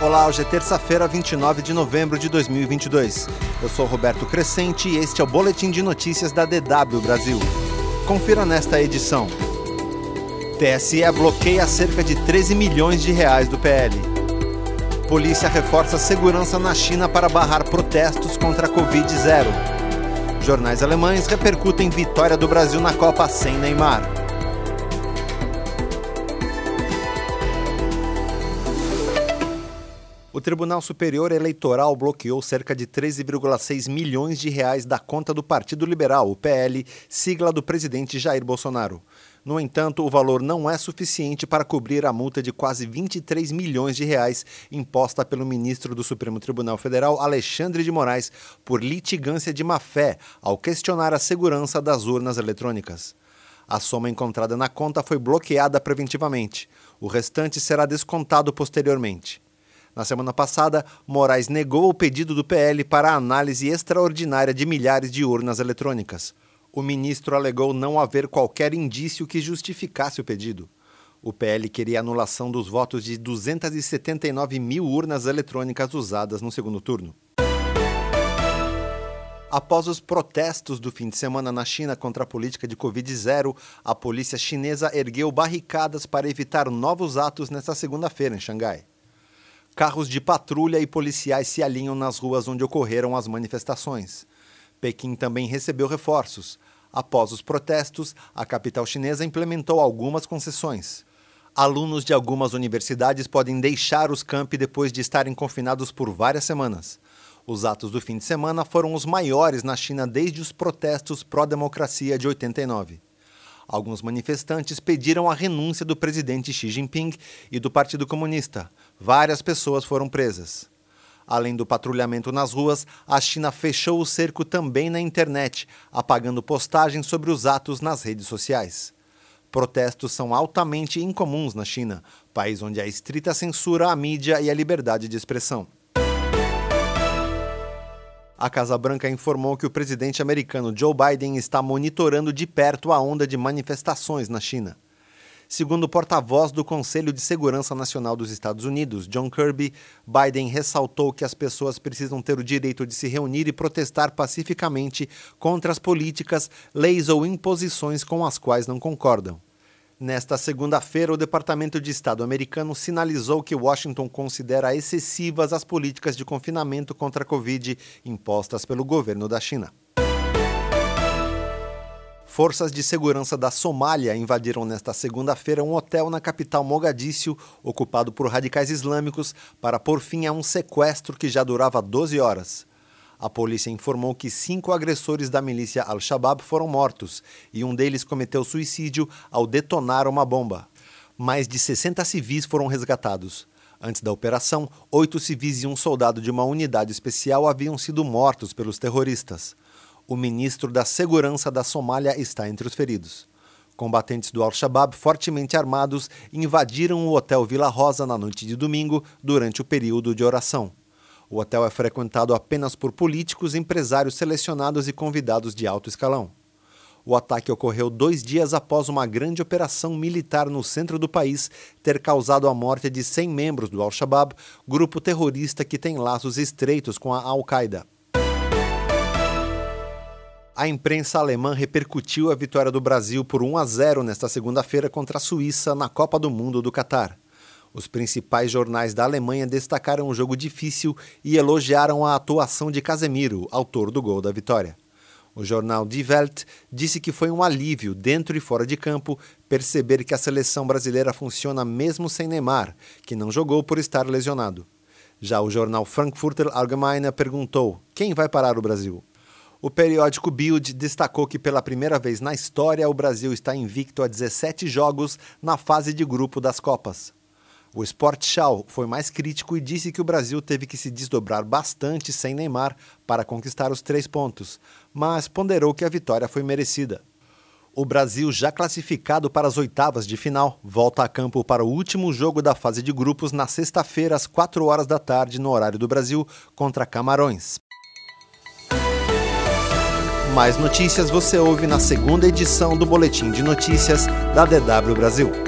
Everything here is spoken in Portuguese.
Olá, hoje é terça-feira, 29 de novembro de 2022. Eu sou Roberto Crescente e este é o boletim de notícias da DW Brasil. Confira nesta edição. TSE bloqueia cerca de 13 milhões de reais do PL. Polícia reforça segurança na China para barrar protestos contra a Covid-0. Jornais alemães repercutem vitória do Brasil na Copa sem Neymar. O Tribunal Superior Eleitoral bloqueou cerca de 13,6 milhões de reais da conta do Partido Liberal, o PL, sigla do presidente Jair Bolsonaro. No entanto, o valor não é suficiente para cobrir a multa de quase 23 milhões de reais imposta pelo ministro do Supremo Tribunal Federal, Alexandre de Moraes, por litigância de má-fé ao questionar a segurança das urnas eletrônicas. A soma encontrada na conta foi bloqueada preventivamente. O restante será descontado posteriormente. Na semana passada, Moraes negou o pedido do PL para a análise extraordinária de milhares de urnas eletrônicas. O ministro alegou não haver qualquer indício que justificasse o pedido. O PL queria anulação dos votos de 279 mil urnas eletrônicas usadas no segundo turno. Após os protestos do fim de semana na China contra a política de Covid-0, a polícia chinesa ergueu barricadas para evitar novos atos nesta segunda-feira em Xangai. Carros de patrulha e policiais se alinham nas ruas onde ocorreram as manifestações. Pequim também recebeu reforços. Após os protestos, a capital chinesa implementou algumas concessões. Alunos de algumas universidades podem deixar os campi depois de estarem confinados por várias semanas. Os atos do fim de semana foram os maiores na China desde os protestos pró-democracia de 89. Alguns manifestantes pediram a renúncia do presidente Xi Jinping e do Partido Comunista. Várias pessoas foram presas. Além do patrulhamento nas ruas, a China fechou o cerco também na internet, apagando postagens sobre os atos nas redes sociais. Protestos são altamente incomuns na China, país onde há estrita censura à mídia e à liberdade de expressão. A Casa Branca informou que o presidente americano Joe Biden está monitorando de perto a onda de manifestações na China. Segundo o porta-voz do Conselho de Segurança Nacional dos Estados Unidos, John Kirby, Biden ressaltou que as pessoas precisam ter o direito de se reunir e protestar pacificamente contra as políticas, leis ou imposições com as quais não concordam. Nesta segunda-feira, o Departamento de Estado americano sinalizou que Washington considera excessivas as políticas de confinamento contra a Covid impostas pelo governo da China. Forças de segurança da Somália invadiram nesta segunda-feira um hotel na capital Mogadíscio, ocupado por radicais islâmicos, para pôr fim a um sequestro que já durava 12 horas. A polícia informou que cinco agressores da milícia Al-Shabaab foram mortos e um deles cometeu suicídio ao detonar uma bomba. Mais de 60 civis foram resgatados. Antes da operação, oito civis e um soldado de uma unidade especial haviam sido mortos pelos terroristas. O ministro da Segurança da Somália está entre os feridos. Combatentes do Al-Shabaab, fortemente armados, invadiram o Hotel Vila Rosa na noite de domingo, durante o período de oração. O hotel é frequentado apenas por políticos, empresários selecionados e convidados de alto escalão. O ataque ocorreu dois dias após uma grande operação militar no centro do país ter causado a morte de 100 membros do Al-Shabaab, grupo terrorista que tem laços estreitos com a Al-Qaeda. A imprensa alemã repercutiu a vitória do Brasil por 1 a 0 nesta segunda-feira contra a Suíça na Copa do Mundo do Catar. Os principais jornais da Alemanha destacaram o jogo difícil e elogiaram a atuação de Casemiro, autor do gol da vitória. O jornal Die Welt disse que foi um alívio, dentro e fora de campo, perceber que a seleção brasileira funciona mesmo sem Neymar, que não jogou por estar lesionado. Já o jornal Frankfurter Allgemeine perguntou: quem vai parar o Brasil? O periódico Bild destacou que pela primeira vez na história o Brasil está invicto a 17 jogos na fase de grupo das Copas. O Sportschau foi mais crítico e disse que o Brasil teve que se desdobrar bastante sem Neymar para conquistar os três pontos, mas ponderou que a vitória foi merecida. O Brasil, já classificado para as oitavas de final, volta a campo para o último jogo da fase de grupos na sexta-feira, às 4 horas da tarde, no horário do Brasil, contra Camarões. Mais notícias você ouve na segunda edição do Boletim de Notícias da DW Brasil.